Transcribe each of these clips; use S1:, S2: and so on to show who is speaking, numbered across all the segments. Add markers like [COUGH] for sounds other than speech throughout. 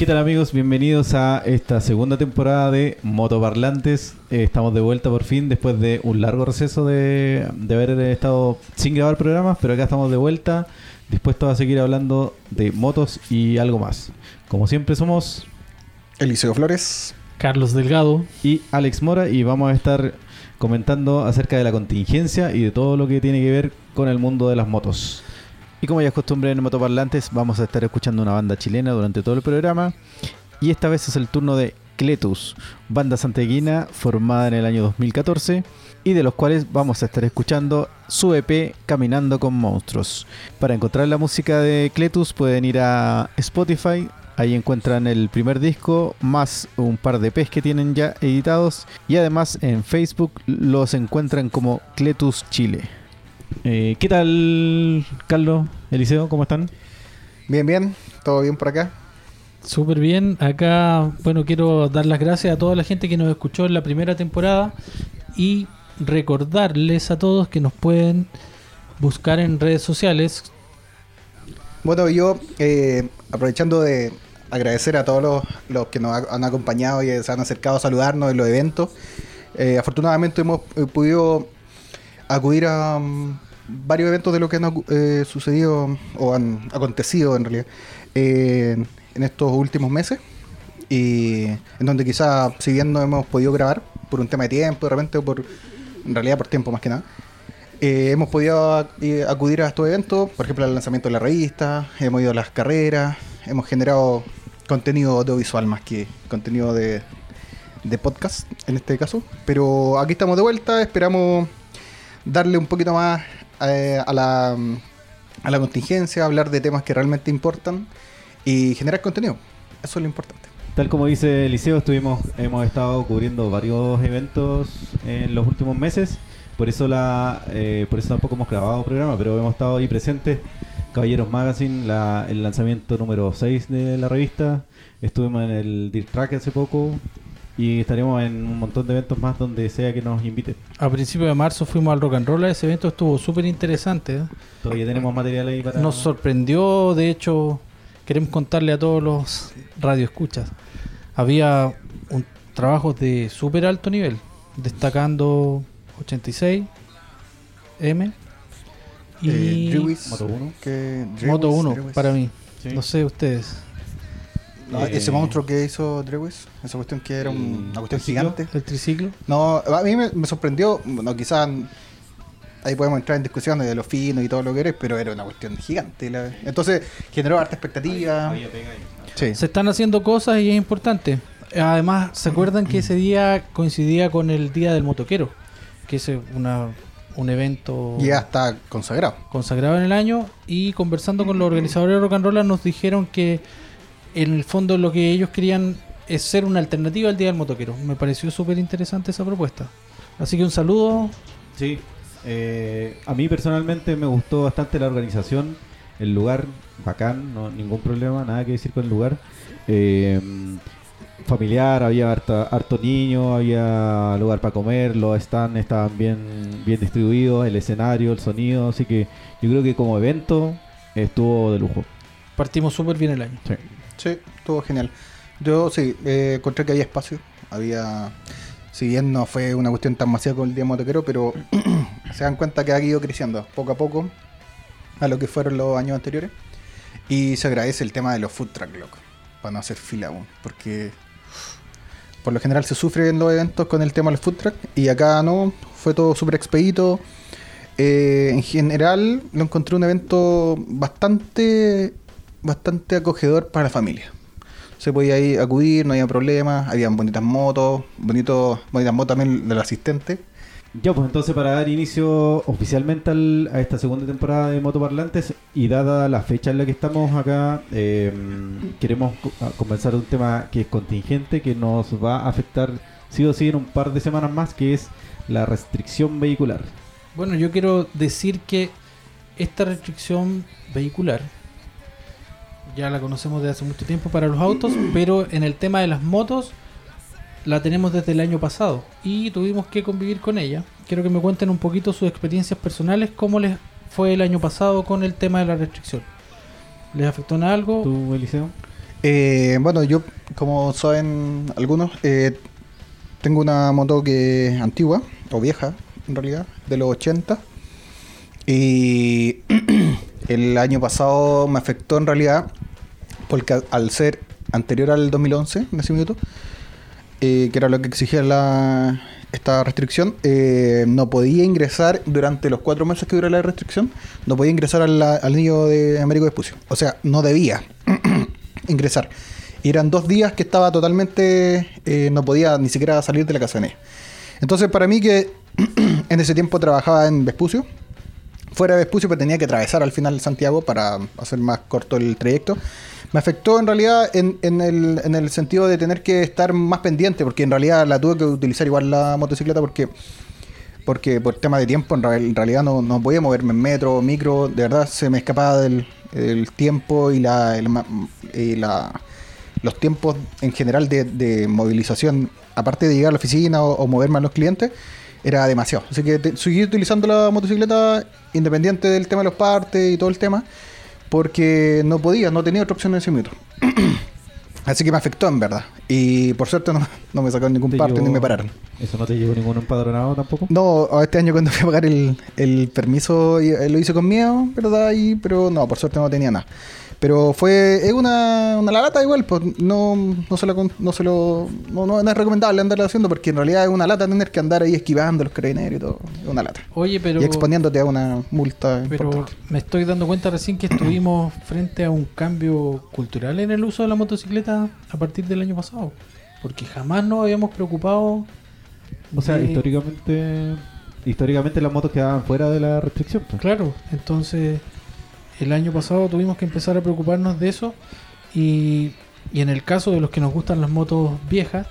S1: ¿Qué tal amigos? Bienvenidos a esta segunda temporada de Motoparlantes. Eh, estamos de vuelta por fin después de un largo receso de, de haber estado sin grabar programas, pero acá estamos de vuelta, dispuestos a seguir hablando de motos y algo más. Como siempre somos
S2: Eliseo Flores.
S3: Carlos Delgado.
S1: y Alex Mora y vamos a estar comentando acerca de la contingencia y de todo lo que tiene que ver con el mundo de las motos. Y como ya es costumbre en Motoparlantes, vamos a estar escuchando una banda chilena durante todo el programa. Y esta vez es el turno de Cletus, banda santiaguina formada en el año 2014 y de los cuales vamos a estar escuchando su EP Caminando con Monstruos. Para encontrar la música de Cletus pueden ir a Spotify, ahí encuentran el primer disco más un par de EPs que tienen ya editados y además en Facebook los encuentran como Cletus Chile. Eh, ¿Qué tal, Carlos, Eliseo? ¿Cómo están?
S2: Bien, bien. ¿Todo bien por acá?
S3: Súper bien. Acá, bueno, quiero dar las gracias a toda la gente que nos escuchó en la primera temporada y recordarles a todos que nos pueden buscar en redes sociales.
S2: Bueno, yo eh, aprovechando de agradecer a todos los, los que nos ha- han acompañado y se han acercado a saludarnos en los eventos. Eh, afortunadamente hemos eh, podido acudir a mm, varios eventos de lo que han eh, sucedido o han acontecido en realidad en estos últimos meses. Y en donde quizás, si bien no hemos podido grabar por un tema de tiempo, de repente, o por, en realidad por tiempo más que nada, eh, hemos podido acudir a estos eventos, por ejemplo, al lanzamiento de la revista, hemos ido a las carreras, hemos generado contenido audiovisual más que contenido de, de podcast en este caso. Pero aquí estamos de vuelta, esperamos darle un poquito más eh, a, la, a la contingencia, hablar de temas que realmente importan y generar contenido. Eso es lo importante.
S1: Tal como dice Eliseo, estuvimos, hemos estado cubriendo varios eventos en los últimos meses. Por eso la, eh, por eso tampoco hemos grabado programa, pero hemos estado ahí presentes. Caballeros Magazine, la- el lanzamiento número 6 de la revista. Estuvimos en el Dirt Track hace poco. Y estaremos en un montón de eventos más donde sea que nos inviten.
S3: A principios de marzo fuimos al Rock and Roll. Ese evento estuvo súper interesante. ¿eh?
S1: Todavía tenemos material ahí para.
S3: Nos sorprendió, de hecho, queremos contarle a todos los radioescuchas. Había un trabajos de súper alto nivel, destacando 86 M y
S2: Eh, Drewis,
S1: Moto 1.
S2: que-
S3: Moto
S2: Drewis,
S3: 1
S2: Drewis.
S3: para mí.
S1: Sí.
S3: No sé ustedes.
S2: No,
S1: Eh,
S2: ese monstruo que hizo Drewis, esa cuestión que era un- una cuestión
S1: triciclo.
S2: gigante.
S3: El triciclo.
S2: No, a mí me, me sorprendió, bueno, quizás ahí podemos entrar en discusiones de lo fino y todo lo que eres, pero era una cuestión gigante. la- entonces generó harta expectativa.
S1: Había pega ahí.
S2: Sí.
S3: Se están haciendo cosas y es importante. Además, ¿se acuerdan que ese día coincidía con el Día del Motoquero? Que es una, un evento
S2: Ya está consagrado.
S3: consagrado en el año y conversando con los organizadores de Rock and Roll nos dijeron que en el fondo lo que ellos querían es ser una alternativa al Día del Motoquero. Me pareció súper interesante esa propuesta. Así que un saludo.
S1: Sí, eh, a mí personalmente me gustó bastante la organización, el lugar, bacán, no, ningún problema, nada que decir con el lugar. Eh, familiar, había harta- harto niño, había lugar para comer, los stands estaban bien, bien distribuidos, el escenario, el sonido, así que yo creo que como evento estuvo de lujo.
S3: Partimos súper bien el año.
S1: Sí.
S2: Sí, estuvo genial. Yo sí, eh, encontré que había espacio. Había. Si bien no fue una cuestión tan masiva como el día motoquero, pero [CLEARS THROAT] se dan cuenta que ha ido creciendo poco a poco a lo que fueron los años anteriores. Y se agradece el tema de los food truck, loco. Para no hacer fila aún. Porque por lo general se sufre en los eventos con el tema del food truck. Y acá no, fue todo súper expedito. Eh, en general lo encontré un evento bastante bastante acogedor para la familia. Se podía ir acudir, no había problemas, habían bonitas motos, bonitos, bonitas motos también del asistente.
S1: Ya, pues entonces para dar inicio oficialmente al- a esta segunda temporada de Motoparlantes y dada la fecha en la que estamos acá, eh, queremos co- a- conversar de un tema que es contingente, que nos va a afectar sí o sí en un par de semanas más, que es la restricción vehicular.
S3: Bueno, yo quiero decir que esta restricción vehicular ya la conocemos desde hace mucho tiempo para los autos, pero en el tema de las motos la tenemos desde el año pasado y tuvimos que convivir con ella. Quiero que me cuenten un poquito sus experiencias personales, cómo les fue el año pasado con el tema de la restricción. ¿Les afectó en algo?
S1: ¿Tú, Eliseo?
S2: Eh, bueno, yo, como saben algunos, eh, tengo una moto que es antigua, o vieja, en realidad, de los 80. Y [CLEARS THROAT] el año pasado me afectó en realidad, porque al- ser anterior al 2011, nacimiento, eh, que era lo que exigía la, esta restricción, eh, no podía ingresar durante los cuatro meses que dura la restricción, no podía ingresar al, al nido de Américo Vespucio. O sea, no debía [CLEARS THROAT] ingresar. Y eran dos días que estaba totalmente, eh, no podía ni siquiera salir de la casa de Ney. Entonces, para mí que [CLEARS THROAT] en ese tiempo trabajaba en Vespucio, fuera de Vespucio, pero tenía que atravesar al final Santiago para hacer más corto el trayecto. Me afectó en realidad en, en el, en el sentido de tener que estar más pendiente, porque en realidad la tuve que utilizar igual la motocicleta porque porque por tema de tiempo en, real- en realidad no, no podía moverme en metro, micro, de verdad se me escapaba del el tiempo y la, y la- los tiempos en general de, movilización, aparte de llegar a la oficina o, moverme a los clientes, era demasiado. Así que seguí utilizando la motocicleta independiente del tema de los partes y todo el tema, porque no podía, no tenía otra opción en ese minuto. [CLEARS THROAT] Así que me afectó en verdad. Y por suerte no, no me sacaron ningún
S1: ¿Te
S2: parte ni me pararon.
S1: ¿Eso no te llegó ningún empadronado tampoco?
S2: No, este año cuando [LAUGHS] fui a pagar el, el permiso eh, lo hice con miedo, ¿verdad? Y, pero no, por suerte no tenía nada. Pero fue, es una, una lata igual, pues no, no se lo, con- no, se lo no, no- no es recomendable andarlo haciendo porque en realidad es una lata tener que andar ahí esquivando los carabineros y todo. Es una lata.
S3: Oye, pero,
S2: Y exponiéndote a una multa
S3: pero
S2: importante.
S3: me estoy dando cuenta recién que estuvimos frente a un cambio cultural en el uso de la motocicleta a partir del año pasado. Porque jamás nos habíamos preocupado.
S1: O sea,
S3: de-
S1: históricamente históricamente las motos quedaban fuera de la restricción. pues.
S3: Claro, entonces el año pasado tuvimos que empezar a preocuparnos de eso y, y en el caso de los que nos gustan las motos viejas,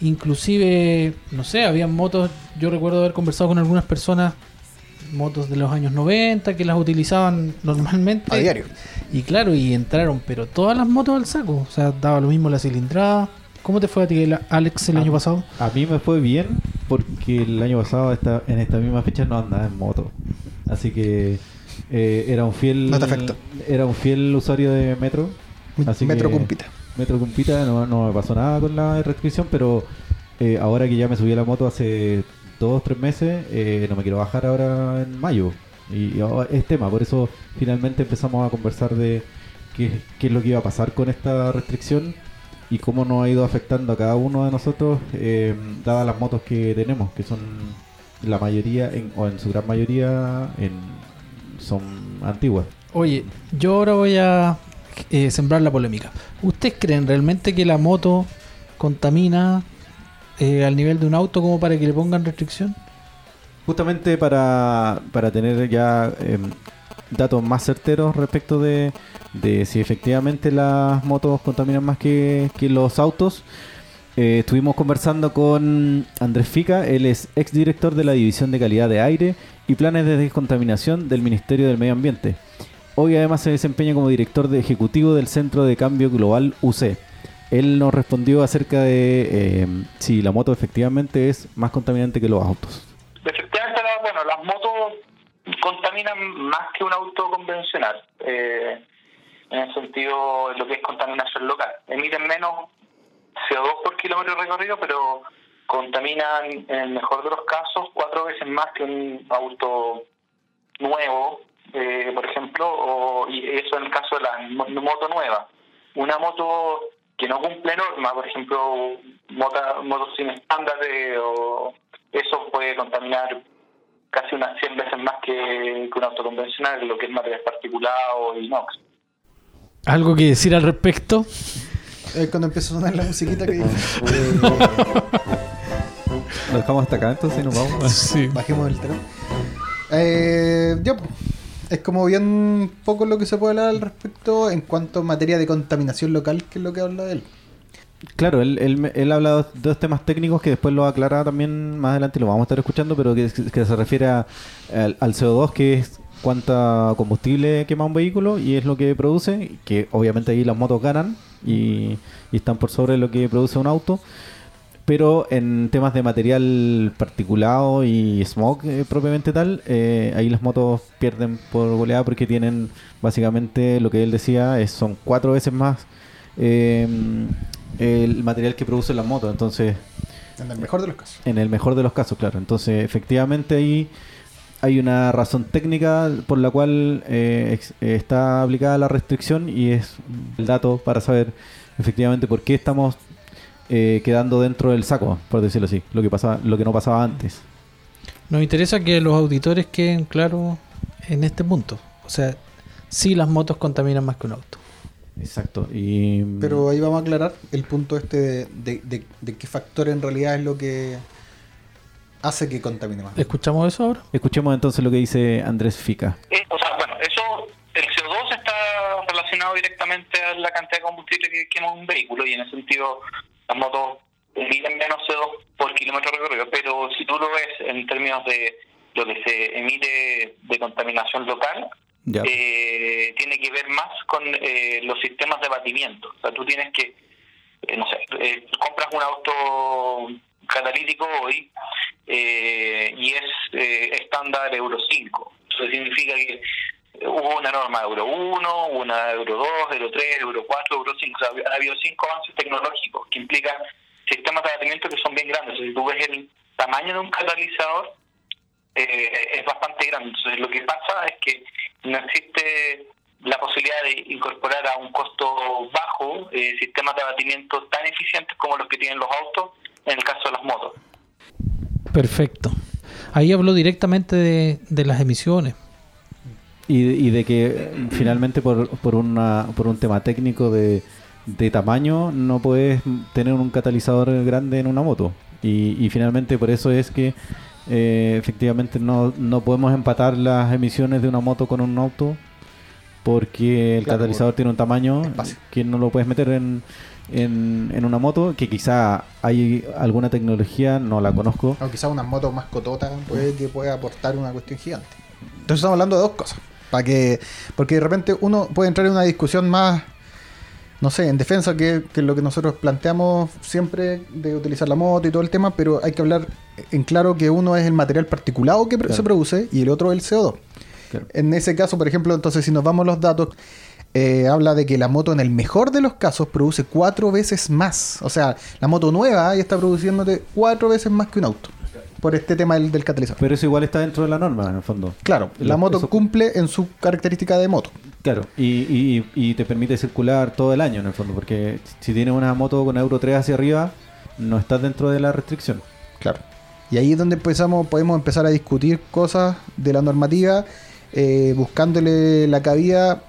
S3: inclusive, no sé, habían motos, yo recuerdo haber conversado con algunas personas, motos de los años 90 que las utilizaban normalmente.
S2: A diario.
S3: Y claro, y entraron, pero todas las motos al saco, o sea, daba lo mismo la cilindrada. ¿Cómo te fue a ti, Alex, el año pasado?
S1: A mí me fue bien porque el año pasado esta, en esta misma fecha no andaba en moto. Así que eh, era un fiel
S2: No te afectó.
S1: era un fiel usuario de Metro. Así
S2: Metro
S1: que-
S2: Cumpita.
S1: Metro Cumpita no, no me pasó nada con la restricción, pero eh, ahora que ya me subí a la moto hace dos, tres meses, eh, no me quiero bajar ahora en mayo. Y, y es tema, por eso finalmente empezamos a conversar de qué, qué es lo que iba a pasar con esta restricción y cómo nos ha ido afectando a cada uno de nosotros, eh, dadas las motos que tenemos, que son la mayoría, en- o en su gran mayoría, en, son antiguas.
S3: Oye, yo ahora voy a eh, sembrar la polémica. ¿Ustedes creen realmente que la moto contamina eh, al nivel de un auto como para que le pongan restricción?
S1: Justamente para, para tener ya em, datos más certeros respecto de, de si efectivamente las motos contaminan más que, que los autos, eh, estuvimos conversando con Andrés Fica, él es exdirector de la División de Calidad de Aire y Planes de Descontaminación del Ministerio del Medio Ambiente. Hoy además se desempeña como director de ejecutivo del Centro de Cambio Global UC. Él nos respondió acerca de em, si la moto efectivamente es más contaminante que los autos.
S4: Efectivamente, bueno, las motos contaminan más que un auto convencional, eh, en el sentido de lo que es contaminación local. Emiten menos CO2 por kilómetro recorrido, pero contaminan, en el mejor de los casos, cuatro veces más que un auto nuevo, eh, por ejemplo, o, y eso en el caso de la mo- moto nueva. Una moto que no cumple normas, por ejemplo, motos sin estándares, o eso puede contaminar casi unas 100 veces más que, un auto convencional, lo que es material particulado y NOx.
S3: ¿Algo que decir al respecto?
S2: Es cuando empieza a sonar la musiquita que dice. [LAUGHS]
S1: Lo dejamos hasta acá entonces y nos vamos. [LAUGHS]
S3: Sí.
S2: Bajemos el telón. Eh, ya, es como bien poco lo que se puede hablar al respecto en cuanto a materia de contaminación local, que es lo que habla él.
S1: Claro, él, él, me- él habla de dos temas técnicos que después lo aclara también más adelante y lo vamos a estar escuchando, pero que, que se refiere a- al, al CO2, que es cuánta combustible quema un vehículo y es lo que produce, que obviamente ahí las motos ganan y, y están por sobre lo que produce un auto. Pero en temas de material particulado y smog eh, propiamente tal, eh, ahí las motos pierden por goleada porque tienen básicamente lo que él decía, es, son cuatro veces más eh, el material que producen las motos. Entonces,
S2: En el mejor de los casos.
S1: en el mejor de los casos, claro. Entonces, efectivamente ahí hay una razón técnica por la cual eh, ex- eh, está aplicada la restricción y es el dato para saber efectivamente por qué estamos eh, quedando dentro del saco, por decirlo así, lo que pasaba, lo que no pasaba antes.
S3: Nos interesa que los auditores queden claros en este punto. O sea, sí las motos contaminan más que un auto.
S1: Exacto. Y
S2: Pero ahí vamos a aclarar el punto este de, de- de- de qué factor en realidad es lo que hace que contamine más.
S3: ¿Escuchamos eso ahora?
S1: escuchemos entonces lo que dice Andrés Fica.
S4: Eh, o sea, bueno, eso, el CO2 está relacionado directamente a la cantidad de combustible que quema un vehículo y en ese sentido las motos emiten menos CO2 por kilómetro recorrido, pero si tú lo ves en términos de lo que se emite de contaminación local,
S1: Ya.
S4: eh, tiene que ver más con eh, los sistemas de abatimiento. O sea, tú tienes que, eh, no sé, eh, compras un auto catalítico hoy eh, y es eh, estándar Euro 5. Eso significa que eh, hubo una norma Euro 1, una Euro 2, Euro 3, Euro 4, Euro 5. O sea, ha habido cinco avances tecnológicos que implican sistemas de abatimiento que son bien grandes. O sea, si tú ves el tamaño de un catalizador, eh, es bastante grande. Entonces, lo que pasa es que no existe la posibilidad de incorporar a un costo bajo eh, sistemas de abatimiento tan eficientes como los que tienen los autos en el caso de las motos.
S3: Perfecto. Ahí habló directamente de, de las emisiones.
S1: Y, y de que eh, finalmente por, por, una, por un tema técnico de, de tamaño no puedes tener un catalizador grande en una moto. Y, y finalmente por eso es que eh, efectivamente no, no podemos empatar las emisiones de una moto con un auto porque el
S2: Claro,
S1: catalizador
S2: por
S1: tiene un tamaño
S2: espacio.
S1: que no lo puedes meter en, en, en una moto que quizá hay alguna tecnología, no la conozco,
S2: O quizás una moto más cotota puede que pueda aportar una cuestión gigante. Entonces estamos hablando de dos cosas. Para que, porque de repente uno puede entrar en una discusión más, no sé, en defensa, que, que es lo que nosotros planteamos siempre de utilizar la moto y todo el tema, pero hay que hablar en claro que uno es el material particulado que
S1: Claro.
S2: se produce y el otro el CO2.
S1: Claro.
S2: En ese caso, por ejemplo, entonces si nos vamos a los datos, eh, habla de que la moto en el mejor de los casos produce cuatro veces más. O sea, la moto nueva ya está produciéndote cuatro veces más que un auto. Por este tema del, del catalizador.
S1: pero eso igual está dentro de la norma en el fondo.
S2: Claro, la moto
S1: eso-
S2: cumple en su característica de moto.
S1: Claro, y, y, y te permite circular todo el año en el fondo, porque si tienes una moto con Euro 3 hacia arriba, no estás dentro de la restricción.
S2: Claro. Y ahí es donde empezamos, podemos empezar a discutir cosas de la normativa, eh, buscándole la cabida,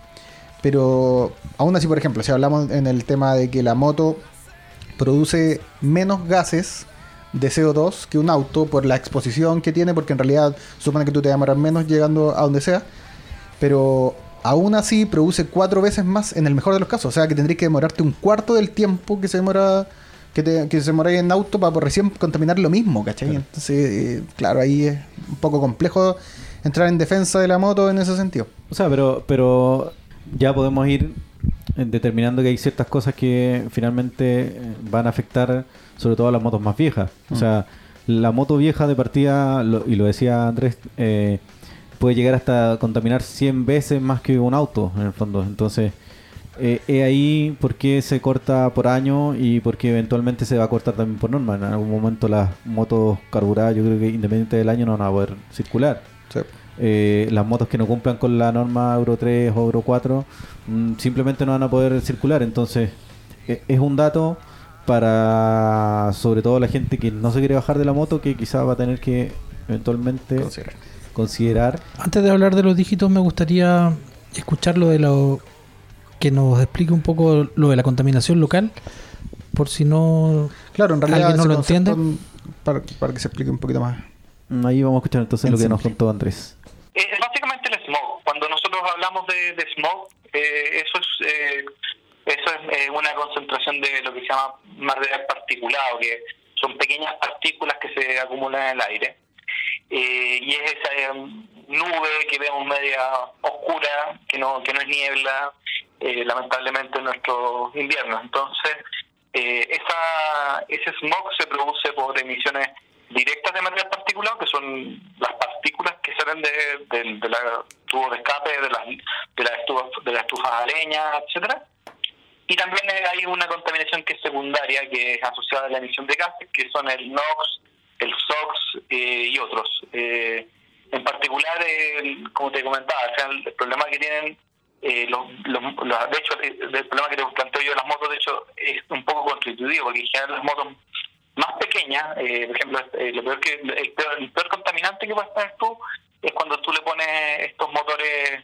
S2: pero aún así, por ejemplo, si hablamos en el tema de que la moto produce menos gases de CO2 que un auto por la exposición que tiene, porque en realidad supone que tú te demoras menos llegando a donde sea, pero aún así produce cuatro veces más en el mejor de los casos, o sea que tendrías que demorarte un cuarto del tiempo que se demora que, te, que se demora en auto para por recién contaminar lo mismo, ¿cachai?
S1: Claro.
S2: Entonces, eh, claro, ahí es un poco complejo entrar en defensa de la moto en ese sentido.
S1: O sea, pero, pero ya podemos ir eh, determinando que hay ciertas cosas que finalmente eh, van a afectar sobre todo a las motos más viejas. O
S2: Mm.
S1: sea, la moto vieja de partida, lo- y lo decía Andrés, eh, puede llegar hasta contaminar 100 veces más que un auto, en el fondo. Entonces, eh, es ahí por qué se corta por año y por qué eventualmente se va a cortar también por norma. En algún momento las motos carburadas, yo creo que independiente del año, no van a poder circular.
S2: Sí.
S1: Eh, las motos que no cumplan con la norma Euro 3 o Euro 4 mm, simplemente no van a poder circular. Entonces, e- es un dato para sobre todo la gente que no se quiere bajar de la moto que quizás va a tener que eventualmente
S2: Considerar.
S1: considerar.
S3: Antes de hablar de los dígitos, me gustaría escuchar lo de lo que nos explique un poco lo de la contaminación local, por si no
S2: Claro, en realidad
S3: ¿Alguien no lo entiende?
S2: Para, para que se explique un poquito más.
S1: Mm, Ahí vamos a escuchar entonces
S2: En
S1: lo que nos
S2: simple.
S1: contó Andrés.
S4: Eh, Es básicamente el smog. Cuando nosotros hablamos de, de smog, eh, eso es eh, eso es eh, una concentración de lo que se llama material particulado, que son pequeñas partículas que se acumulan en el aire. Eh, y es esa eh, nube que vemos media oscura, que no, que no es niebla, eh, lamentablemente en nuestros inviernos. Entonces, eh, esa, ese smog se produce por emisiones directas de material particulado, que son las partículas que salen de, de, de la tubo de escape, de las, de las estufas, de las estufas a etcétera Y también eh, hay una contaminación que es secundaria, que es asociada a la emisión de gases, que son el NOx, el SOx eh, y otros. Eh, en particular, eh, como te comentaba, o sea, el problema que tienen, eh, los, los, de hecho, el problema que te planteo yo de las motos, de hecho, es un poco constitutivo, porque en las motos más pequeñas, eh, por ejemplo, eh, lo peor que, el, peor, el peor contaminante que puedes tener tú es cuando tú le pones estos motores,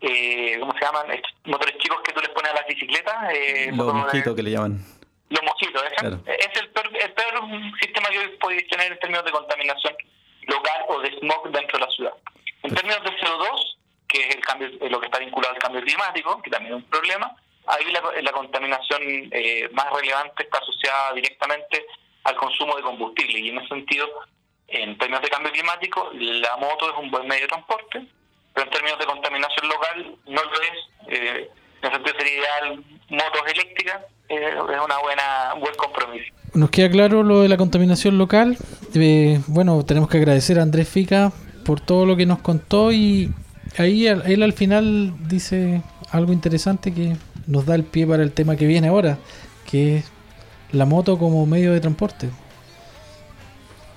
S4: eh, ¿cómo se llaman? Estos motores chicos que tú les pones a las bicicletas. Eh,
S1: Los mosquitos que le llaman.
S4: los mosquitos,
S1: Claro.
S4: es el peor, el peor sistema que podéis tener en términos de contaminación local o de smog dentro de la ciudad. En términos de CO2, que es el cambio, eh, lo que está vinculado al cambio climático, que también es un problema, ahí la, la contaminación eh, más relevante está asociada directamente al consumo de combustible y en ese sentido, en términos de cambio climático, la moto es un buen medio de transporte, pero en términos de contaminación local no lo es. Eh, en ese sentido sería ideal motos eléctricas, eh, es una buena un buen compromiso.
S5: Nos queda claro lo de la contaminación local. Eh, bueno, tenemos que agradecer a Andrés Fica por todo lo que nos contó y ahí él al final dice algo interesante que nos da el pie para el tema que viene ahora, que es la moto como medio de transporte.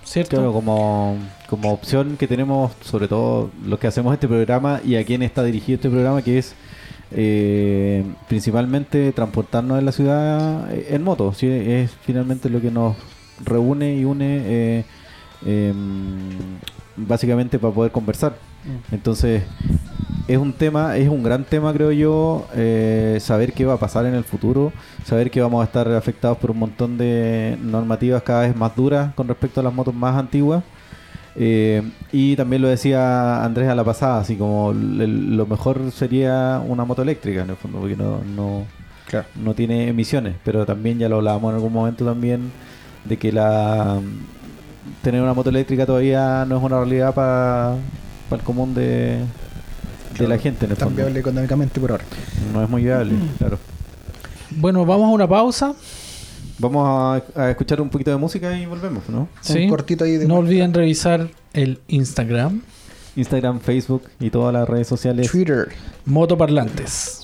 S5: ¿Cierto?
S1: Claro, como, como opción que tenemos, sobre todo los que hacemos este programa y a quién está dirigido este programa, que es eh, principalmente transportarnos en la ciudad eh, en moto. ¿sí? Es finalmente lo que nos reúne y une eh, em, básicamente para poder conversar. Entonces, es un tema, es un gran tema, creo yo, eh, saber qué va a pasar en el futuro, saber que vamos a estar afectados por un montón de normativas cada vez más duras con respecto a las motos más antiguas. Eh, y también lo decía Andrés a la pasada, así como lo mejor sería una moto eléctrica, en el fondo, porque no, no,
S2: Claro.
S1: no tiene emisiones, pero también ya lo hablábamos en algún momento también de que la tener una moto eléctrica todavía no es una realidad para el común de, de la gente en el
S2: Tan
S1: fondo.
S2: viable económicamente por ahora.
S1: No es muy viable, claro.
S5: Bueno, vamos a una pausa.
S1: Vamos a, a escuchar un poquito de música y volvemos, ¿no?
S5: ¿sí?
S2: Un cortito ahí de
S5: No olviden revisar el Instagram,
S1: Instagram, Facebook y todas las redes sociales.
S2: Twitter.
S5: Motoparlantes.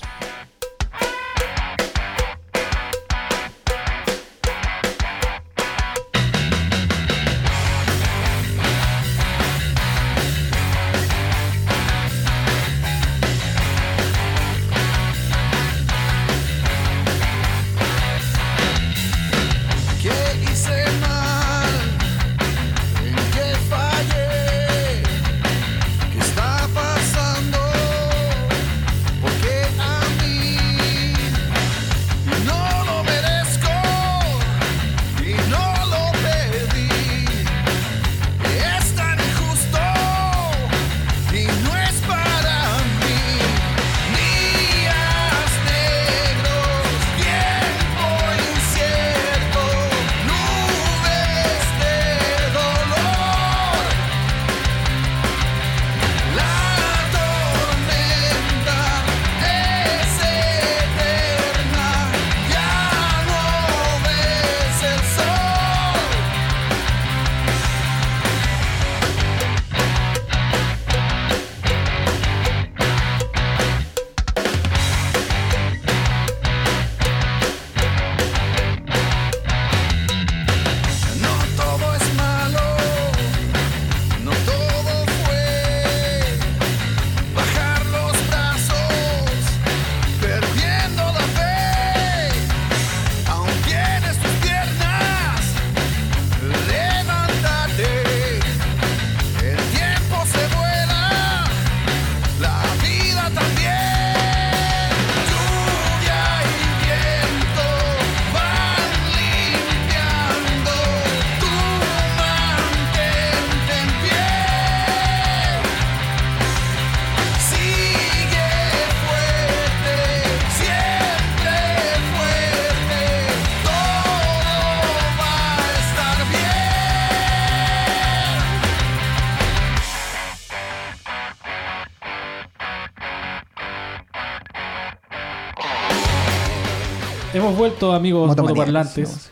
S5: Vuelto, amigos motoparlantes.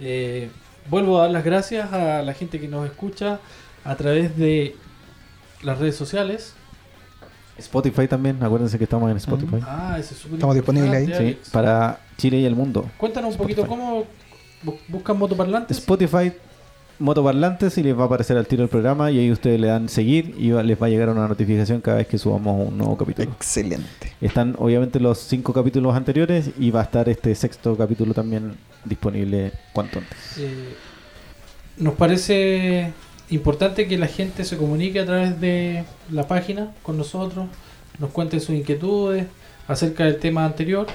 S5: Eh, vuelvo a dar las gracias a la gente que nos escucha a través de las redes sociales.
S1: Spotify también, acuérdense que estamos en Spotify.
S3: Ah, ese es súper
S2: Estamos disponibles ahí.
S1: Sí, para Chile y el mundo.
S3: Cuéntanos un poquito cómo bu- buscan motoparlantes.
S1: Spotify, motoparlantes y les va a aparecer al tiro el programa y ahí ustedes le dan seguir y va- les va a llegar una notificación cada vez que subamos un nuevo capítulo.
S2: Excelente.
S1: Están obviamente los cinco capítulos anteriores y va a estar este sexto capítulo también disponible cuanto antes.
S3: Eh, nos parece importante que la gente se comunique a través de la página con nosotros, nos cuenten sus inquietudes acerca del tema anterior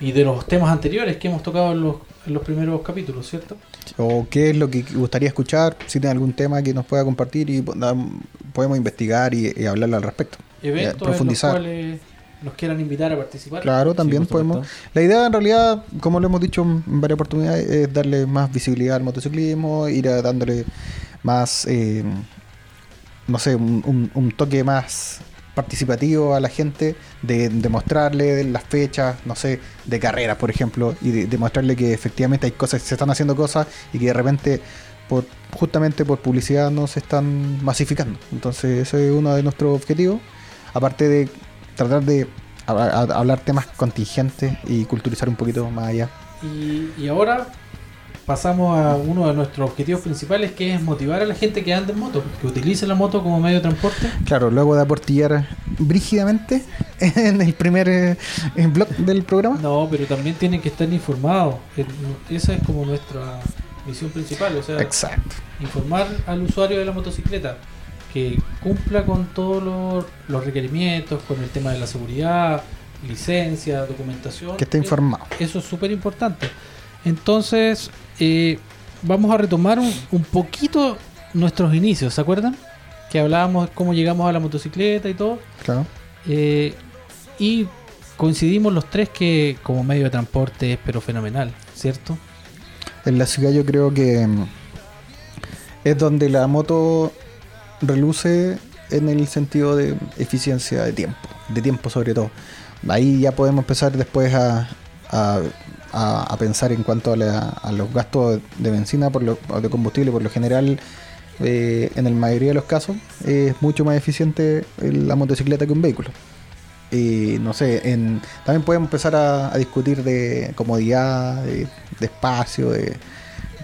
S3: y de los temas anteriores que hemos tocado en los, en los primeros capítulos, ¿cierto?
S2: O qué es lo que gustaría escuchar, si tiene algún tema que nos pueda compartir y podemos investigar y, y hablarlo al respecto.
S3: Eventos en los
S2: profundizar.
S3: cuales nos quieran invitar a participar.
S2: Claro, también
S1: Sí,
S2: podemos. La idea en realidad, como lo hemos dicho en varias oportunidades, es darle más visibilidad al motociclismo, ir a dándole más, eh, no sé, un, un- un toque más participativo a la gente, de demostrarle las fechas, no sé, de carreras, por ejemplo, y de demostrarle que efectivamente hay cosas, se están haciendo cosas y que de repente, por, justamente por publicidad, no se están masificando. Entonces, ese es uno de nuestros objetivos, aparte de tratar de hablar temas contingentes y culturizar un poquito más allá.
S3: Y ahora pasamos a uno de nuestros objetivos principales que es motivar a la gente que anda en moto, que utilice la moto como medio de transporte.
S2: Claro, luego de aportillar brígidamente [LAUGHS] en el primer eh, en blog del programa.
S3: No, pero también tienen que estar informados. Esa es como nuestra misión principal, o sea,
S2: Exacto.
S3: informar al usuario de la motocicleta que cumpla con todos los, los requerimientos, con el tema de la seguridad, licencia, documentación.
S2: Que esté informado.
S3: Eso es súper importante. Entonces, eh, vamos a retomar un, un poquito nuestros inicios, ¿se acuerdan? Que hablábamos cómo llegamos a la motocicleta y todo.
S2: Claro.
S3: Eh, y coincidimos los tres que como medio de transporte es pero fenomenal, ¿cierto?
S2: En la ciudad yo creo que mm, es donde la moto reluce en el sentido de eficiencia de tiempo, de tiempo sobre todo. Ahí ya podemos empezar después a, a- a- pensar en cuanto a, los gastos de benzina por lo, de combustible. Por lo general, eh, en la mayoría de los casos, es mucho más eficiente la motocicleta que un vehículo. Y no sé, también podemos empezar a, discutir de comodidad, de, espacio, de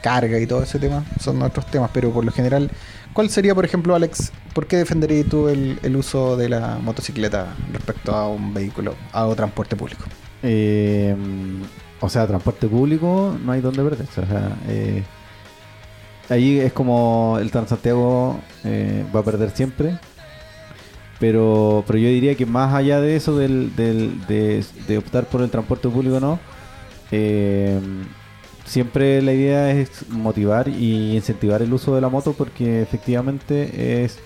S2: carga y todo ese tema. Son nuestros temas, pero por lo general, ¿cuál sería, por ejemplo, Alex, por qué defenderías tú el, el uso de la motocicleta respecto a un vehículo, a un transporte público?
S1: Eh, o sea, transporte público no hay donde perderse. O sea, eh, ahí es como el Transantiago eh, va a perder siempre. Pero, pero yo diría que más allá de eso, del, de, optar por el transporte público no, eh, siempre la idea es motivar y incentivar el uso de la moto porque efectivamente es,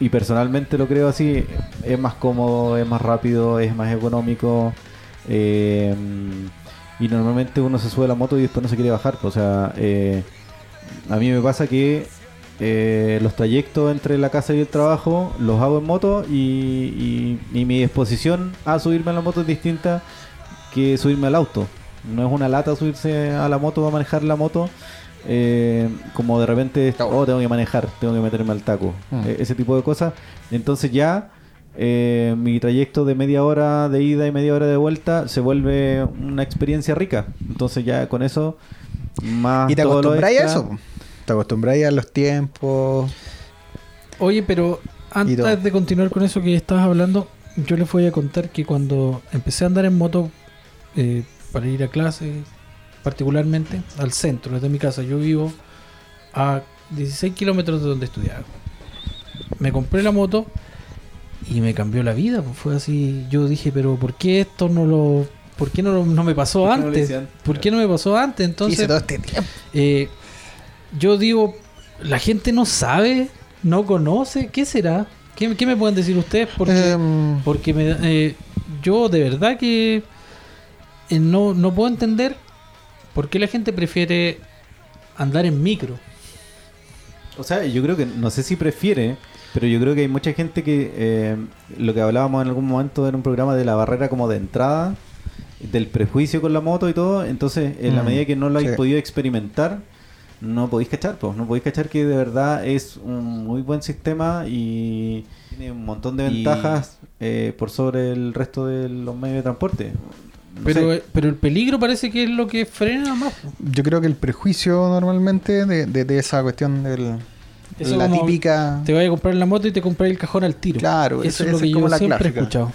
S1: y personalmente lo creo así, es más cómodo, es más rápido, es más económico. Eh, y normalmente uno se sube a la moto y después no se quiere bajar. O sea, eh, a mí me pasa que eh, los trayectos entre la casa y el trabajo los hago en moto y, y- y mi disposición a subirme a la moto es distinta que subirme al auto. No es una lata subirse a la moto, a manejar la moto. eh, como de repente, oh, tengo que manejar, tengo que meterme al taco,
S2: Mm.
S1: e- ese tipo de cosas. Entonces ya eh, mi trayecto de media hora de ida y media hora de vuelta se vuelve una experiencia rica. Entonces ya con eso, más
S2: ¿Y te acostumbráis a eso? ¿Te acostumbráis a los tiempos?
S3: Oye, pero antes de continuar con eso que estabas hablando, yo les voy a contar que cuando empecé a andar en moto eh, para ir a clase, particularmente al centro, desde mi casa, yo vivo a 16 kilómetros de donde estudiaba. Me compré la moto y me cambió la vida. Pues fue así, yo dije, pero ¿por qué esto no lo... ¿Por qué no, lo- no me pasó
S1: ¿Por qué no lo
S3: antes? ¿Por qué no me pasó antes? Entonces,
S2: todo este tiempo.
S3: eh, yo digo, la gente no sabe, no conoce, ¿qué será? ¿Qué, qué me pueden decir ustedes? Porque,
S2: Em,
S3: porque me, eh, yo de verdad que eh, no, no puedo entender por qué la gente prefiere andar en micro.
S1: O sea, yo creo que, no sé si prefiere, pero yo creo que hay mucha gente que, eh, lo que hablábamos en algún momento en un programa de la barrera como de entrada, del prejuicio con la moto y todo, entonces en la
S2: Mm,
S1: medida que no lo hay
S2: sí.
S1: podido experimentar, no podéis cachar, pues, no podéis cachar que de verdad es un muy buen sistema y tiene un montón de
S2: Y-
S1: ventajas eh, por sobre el resto de los medios de transporte. No
S3: Pero,
S1: sé.
S3: eh, pero el peligro parece que es lo que frena más.
S2: Yo creo que el prejuicio normalmente de, de- de esa cuestión del,
S3: Eso
S2: la típica...
S3: Te vayas a comprar la moto y te compras el cajón al tiro.
S2: Claro,
S3: eso es lo que
S2: es
S3: yo
S2: como la
S3: siempre he
S2: clásica.
S3: escuchado.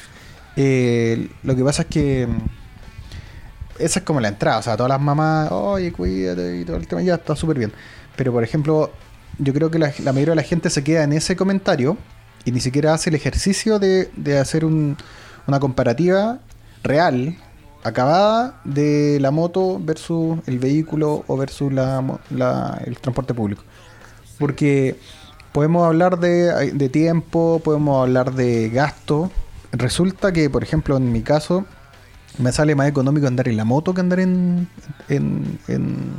S2: Eh, lo que pasa es que mm, esa es como la entrada, o sea, todas las mamás, oye, cuídate y todo el tema, ya está súper bien. Pero, por ejemplo, yo creo que la, la mayoría de la gente se queda en ese comentario y ni siquiera hace el ejercicio de, de hacer un- una comparativa real, acabada, de la moto versus el vehículo o versus la- el transporte público. Porque podemos hablar de, de tiempo, podemos hablar de gasto. Resulta que, por ejemplo, en mi caso, me sale más económico andar en la moto que andar en, en, en,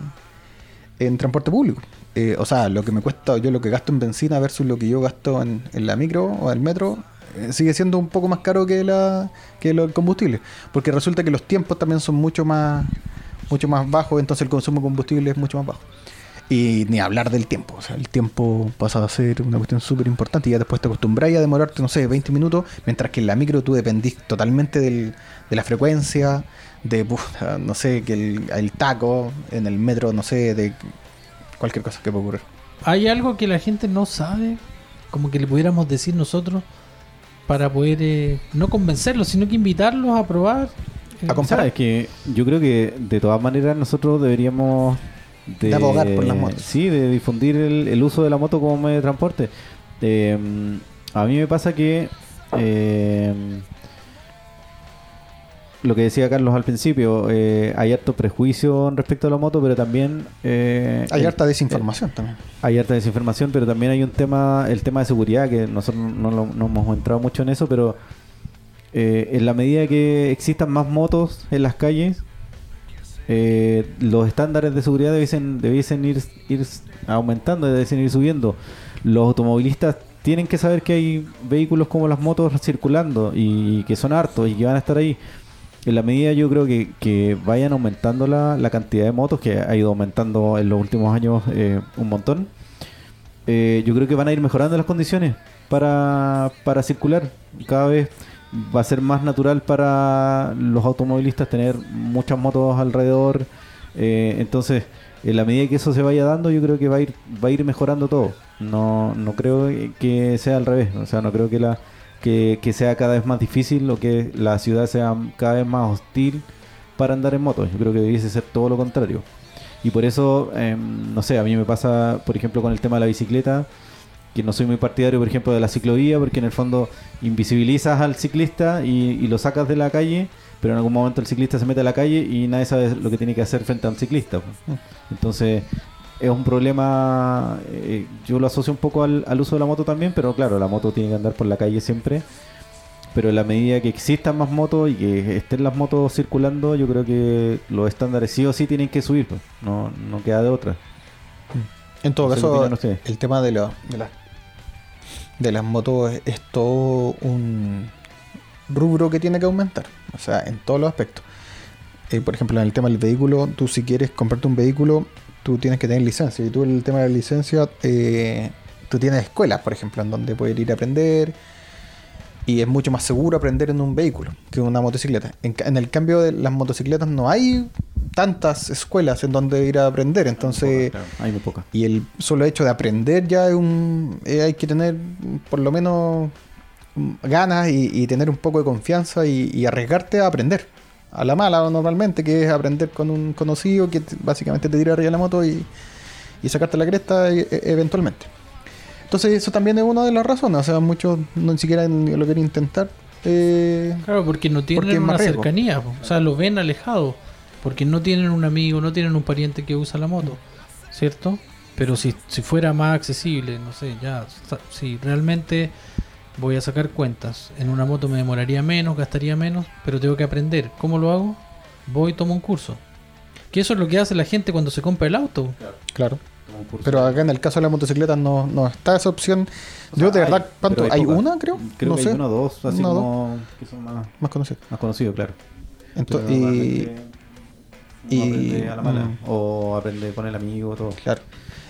S2: en transporte público. Eh, o sea, lo que me cuesta, yo lo que gasto en benzina versus lo que yo gasto en, en la micro o el metro, eh, sigue siendo un poco más caro que la que el combustible. Porque resulta que los tiempos también son mucho más, mucho más bajos, entonces el consumo de combustible es mucho más bajo. Y ni hablar del tiempo. O sea, el tiempo pasa a ser una cuestión súper importante y ya después te acostumbras a demorarte, no sé, 20 minutos, mientras que en la micro tú dependís totalmente del, de la frecuencia, de, puta, no sé, que el, el taco, en el metro, no sé, de cualquier cosa que pueda ocurrir.
S3: ¿Hay algo que la gente no sabe? Como que le pudiéramos decir nosotros para poder eh, no convencerlos, sino que invitarlos a probar. eh,
S2: A comparar.
S1: Sabes que yo creo que de todas maneras nosotros deberíamos
S2: De abogar por las motos.
S1: Sí, de difundir el, el uso de la moto como medio de transporte. Eh, a mí me pasa que eh, lo que decía Carlos al principio, eh, hay harto prejuicio respecto a la moto, pero también eh,
S2: Hay harta desinformación también.
S1: hay harta desinformación, pero también hay un tema, el tema de seguridad, que nosotros no, lo- no hemos entrado mucho en eso, pero eh, en la medida que existan más motos en las calles, eh, los estándares de seguridad debiesen, debiesen ir, ir aumentando, debiesen ir subiendo. Los automovilistas tienen que saber que hay vehículos como las motos circulando y que son hartos y que van a estar ahí. En la medida yo creo que, que vayan aumentando la, la cantidad de motos, que ha ido aumentando en los últimos años eh, un montón, eh, yo creo que van a ir mejorando las condiciones para, para circular. Cada vez va a ser más natural para los automovilistas tener muchas motos alrededor. eh, entonces, en la medida que eso se vaya dando, yo creo que va a ir, va a ir mejorando todo. No, no creo que sea al revés. O sea, no creo que la que, sea cada vez más difícil o que la ciudad sea cada vez más hostil para andar en moto. Yo creo que debiese ser todo lo contrario. Y por eso, em, no sé, a mí me pasa, por ejemplo, con el tema de la bicicleta, que no soy muy partidario, por ejemplo, de la ciclovía, porque en el fondo invisibilizas al ciclista y, y lo sacas de la calle, pero en algún momento el ciclista se mete a la calle y nadie sabe lo que tiene que hacer frente a un ciclista. Entonces, es un problema, eh, yo lo asocio un poco al, al uso de la moto también, pero claro, la moto tiene que andar por la calle siempre. Pero en la medida que existan más motos y que estén las motos circulando, yo creo que los estándares sí o sí tienen que subir. pues. No, no queda de otra.
S2: En todo
S1: No
S2: caso, el tema de, la- de, las- de las motos es, es todo un rubro que tiene que aumentar. O sea, en todos los aspectos. Eh, por ejemplo, en el tema del vehículo, tú si quieres comprarte un vehículo, tú tienes que tener licencia. Y tú el tema de la licencia, eh, tú tienes escuelas, por ejemplo, en donde puedes ir a aprender. Y es mucho más seguro aprender en un vehículo que en una motocicleta. En, en el cambio de las motocicletas no hay tantas escuelas en donde ir a aprender. Entonces...
S1: Claro, hay muy pocas.
S2: Y el solo hecho de aprender ya es un, eh, hay que tener por lo menos ganas y, y tener un poco de confianza y, y arriesgarte a aprender. A la mala normalmente, que es aprender con un conocido que te- básicamente te tira arriba de la moto y, y sacarte la cresta e- e- eventualmente. Entonces eso también es una de las razones. O sea, muchos no ni siquiera lo quieren intentar. eh,
S3: Claro, porque no
S2: Porque
S3: tienen
S2: más
S3: una cercanía, o sea, lo ven alejado, porque no tienen un amigo, no tienen un pariente que usa la moto, ¿cierto? Pero si, si fuera más accesible, no sé, ya, si realmente voy a sacar cuentas, en una moto me demoraría menos, gastaría menos, pero tengo que aprender. ¿Cómo lo hago? Voy y tomo un curso. Que eso es lo que hace la gente cuando se compra el auto.
S2: claro. Pero acá en el caso de las motocicletas no, no está esa opción. Yo de
S1: Hay,
S2: verdad, ¿Hay una, creo?
S1: Creo
S2: no
S1: que
S2: sé.
S1: hay uno o dos, así
S2: Una o dos.
S1: como que son más,
S2: Más conocido.
S1: más conocidos, claro.
S2: Ento-
S1: Pero
S2: y, Y-
S1: aprende a la mala.
S2: mm.
S1: O aprende con el amigo, todo.
S2: Claro.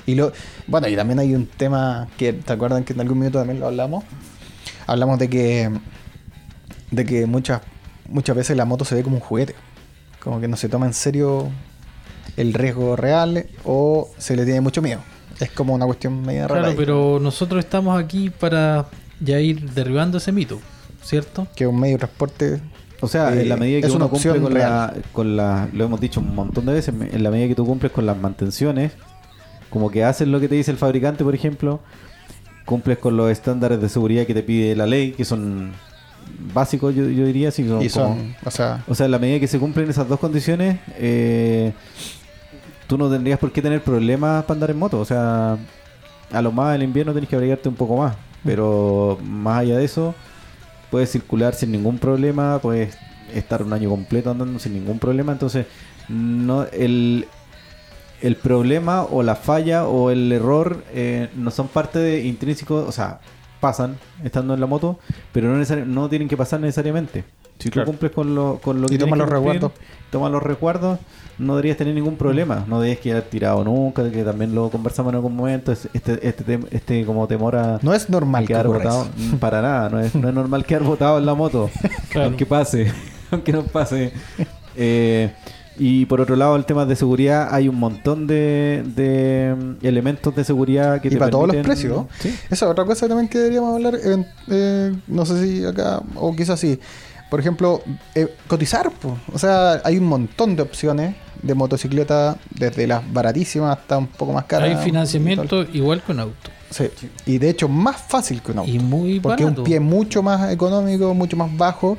S2: Y lo, bueno, y también hay un tema que, ¿te acuerdan que en algún minuto también lo hablamos? Hablamos de que de que muchas muchas veces la moto se ve como un juguete. Como que no se toma en serio el riesgo real o se le tiene mucho miedo. Es como una cuestión media rara.
S3: Claro,
S2: ahí.
S3: pero nosotros estamos aquí para ya ir derribando ese mito, ¿cierto?
S2: Que un medio de transporte
S1: O sea,
S2: Eh,
S1: en la medida que uno cumple con la, con la, lo hemos dicho un montón de veces, en la medida que tú cumples con las mantenciones, como que haces lo que te dice el fabricante, por ejemplo, cumples con los estándares de seguridad que te pide la ley, que son básicos, yo, yo diría, así como-
S2: y
S1: como-
S2: son, o sea,
S1: o sea, en la medida que se cumplen esas dos condiciones, eh, tú no tendrías por qué tener problemas para andar en moto. O sea, a lo más en invierno tienes que abrigarte un poco más. Pero más allá de eso, puedes circular sin ningún problema, puedes estar un año completo andando sin ningún problema. Entonces, no el, el problema o la falla o el error eh, no son parte de intrínsecos, o sea, pasan estando en la moto, pero no, no tienen que pasar necesariamente. Si
S2: Claro.
S1: tú cumples con lo, con lo que
S2: Y
S1: que
S2: los resguardos.
S1: tomas los resguardos, no deberías tener ningún problema. No deberías quedar tirado nunca, que también lo conversamos en algún momento. es- Este, este, tem- este como temor a
S2: no es normal que
S1: quedar
S2: ocurra
S1: botado. Mm, Para nada, no es, no es normal quedar botado en la moto. [LAUGHS]
S3: Claro.
S1: Aunque pase, [LAUGHS] aunque no pase. Eh, y por otro lado, el tema de seguridad, hay un montón de, de mm, elementos de seguridad que
S2: Y
S1: te
S2: para todos los
S1: permiten-
S2: precios.
S1: Sí.
S2: Esa es otra cosa también que deberíamos hablar. eh, eh, no sé si acá, o quizás sí. Por ejemplo, eh, cotizar. po. O sea, hay un montón de opciones de motocicleta, desde las baratísimas hasta un poco más caras.
S3: Hay financiamiento igual que un auto.
S2: Sí. Y de hecho, más fácil que un auto.
S3: Y muy
S2: Porque es un pie mucho más económico, mucho más bajo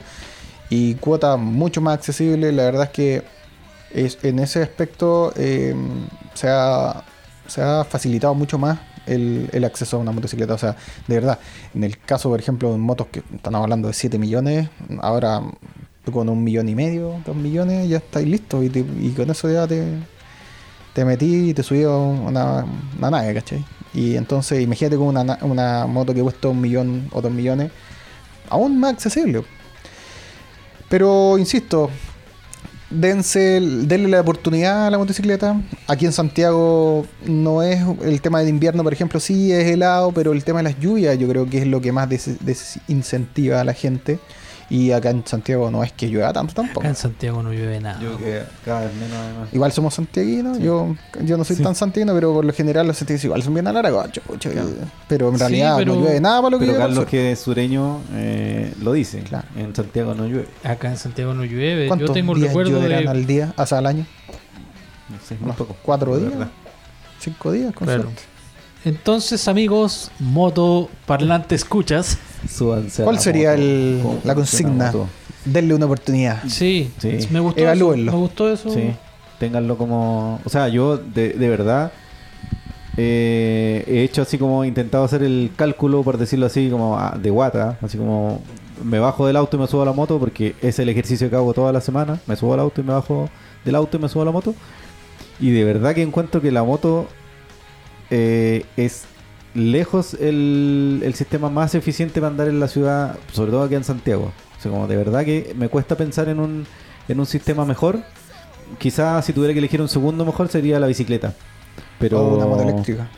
S2: y cuota mucho más accesible. La verdad es que es, en ese aspecto eh, se, ha, se ha facilitado mucho más el, acceso a una motocicleta. O sea, de verdad, en el caso, por ejemplo, de motos que están hablando de 7 millones, ahora con un millón y medio, dos millones, ya estáis listos y, con eso ya te, te metí y te subí a una, una nave, ¿cachai? Y entonces imagínate con una, na- una moto que cuesta un millón o dos millones, aún más accesible. Pero insisto, dense, denle la oportunidad a la motocicleta. Aquí en Santiago no es el tema de invierno, por ejemplo, sí es helado, pero el tema de las lluvias yo creo que es lo que más des- desincentiva a la gente. Y acá en Santiago no es que llueva tanto tampoco.
S3: Acá en Santiago no llueve nada.
S1: Yo que cada vez menos además.
S2: Igual somos santiaguinos, yo, yo no soy
S1: Sí.
S2: tan santiaguino, pero por lo general los santiaguinos igual son bien alaragados, pucha, Pero en
S3: Sí,
S2: realidad
S3: pero-
S2: no llueve nada para lo que
S1: Pero
S2: llueve
S1: Carlos, que es sureño, eh, lo dice.
S2: Claro.
S1: En Santiago no llueve.
S3: Acá en Santiago no llueve. Yo
S2: ¿Cuántos
S3: tengo
S2: días
S3: recuerdo de.
S2: al día, sea, al año?
S1: No sé, muy poco.
S2: cuatro días. ¿Cinco días? Con
S3: Claro.
S2: suerte.
S3: Entonces, amigos, moto parlante escuchas.
S1: Súbanse a
S2: ¿Cuál
S1: la
S2: sería
S1: moto,
S2: el- la consigna?
S1: moto.
S2: Denle una oportunidad.
S3: Sí,
S1: Sí.
S3: me gustó
S2: Evalúenlo.
S3: eso. Me gustó eso.
S1: Sí, ténganlo como... O sea, yo de, de verdad eh, he hecho así como intentado hacer el cálculo, por decirlo así, como ah, de guata, así como me bajo del auto y me subo a la moto porque es el ejercicio que hago toda la semana. Me subo al auto y me bajo del auto y me subo a la moto. Y de verdad que encuentro que la moto eh, es lejos el, el sistema más eficiente para andar en la ciudad, sobre todo aquí en Santiago. O sea, como de verdad que me cuesta pensar en un, en un sistema mejor. Quizás si tuviera que elegir un segundo mejor sería la bicicleta. Pero
S2: O una moto eléctrica.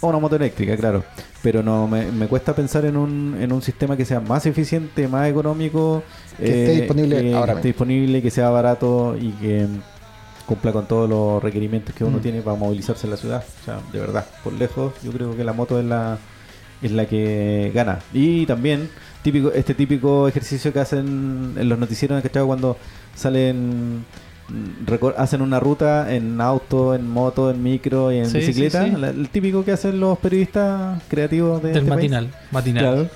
S1: o una moto eléctrica, claro. Pero no me, me cuesta pensar en un, en un sistema que sea más eficiente, más económico. eh,
S2: Que esté disponible
S1: que
S2: ahora
S1: esté
S2: mismo.
S1: disponible, que sea barato y que cumpla con todos los requerimientos que uno
S2: Mm.
S1: tiene para movilizarse en la ciudad. O sea, de verdad, por lejos, yo creo que la moto es la es la que gana. Y también típico este típico ejercicio que hacen en los noticieros, ¿cachai? Cuando salen mm, hacen una ruta en auto, en moto, en micro y en
S3: Sí,
S1: bicicleta,
S3: sí, sí.
S1: la- el típico que hacen los periodistas creativos de
S3: Del
S1: este país.
S3: matinal. Matinal.
S1: Claro.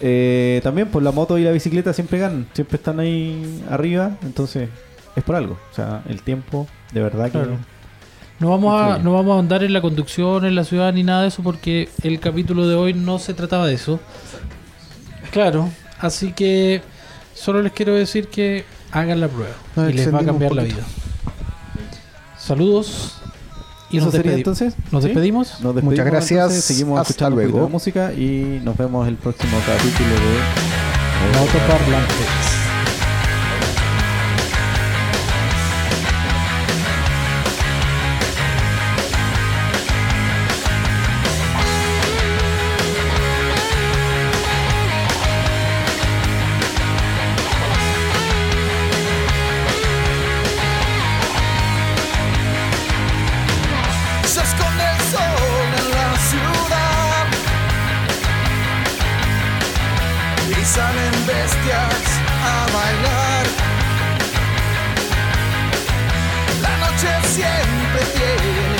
S1: Eh, también pues la moto y la bicicleta siempre ganan, siempre están ahí arriba, entonces es por algo. O sea, el tiempo, de verdad que...
S3: Claro. No vamos, a, no vamos a andar en la conducción, en la ciudad, ni nada de eso, porque el capítulo de hoy no se trataba de eso. Claro, así que solo les quiero decir que hagan la prueba
S2: Nos
S3: y les va a cambiar la vida. Saludos y
S1: ¿Eso
S3: nos,
S1: sería entonces?
S3: nos
S1: ¿Sí?
S3: despedimos.
S1: Nos despedimos,
S2: Muchas gracias.
S1: entonces, seguimos
S2: Hasta
S1: escuchando un
S2: luego.
S1: de música y nos vemos el próximo capítulo de
S3: Motoparlantes.
S5: Salen bestias a bailar. La noche siempre tiene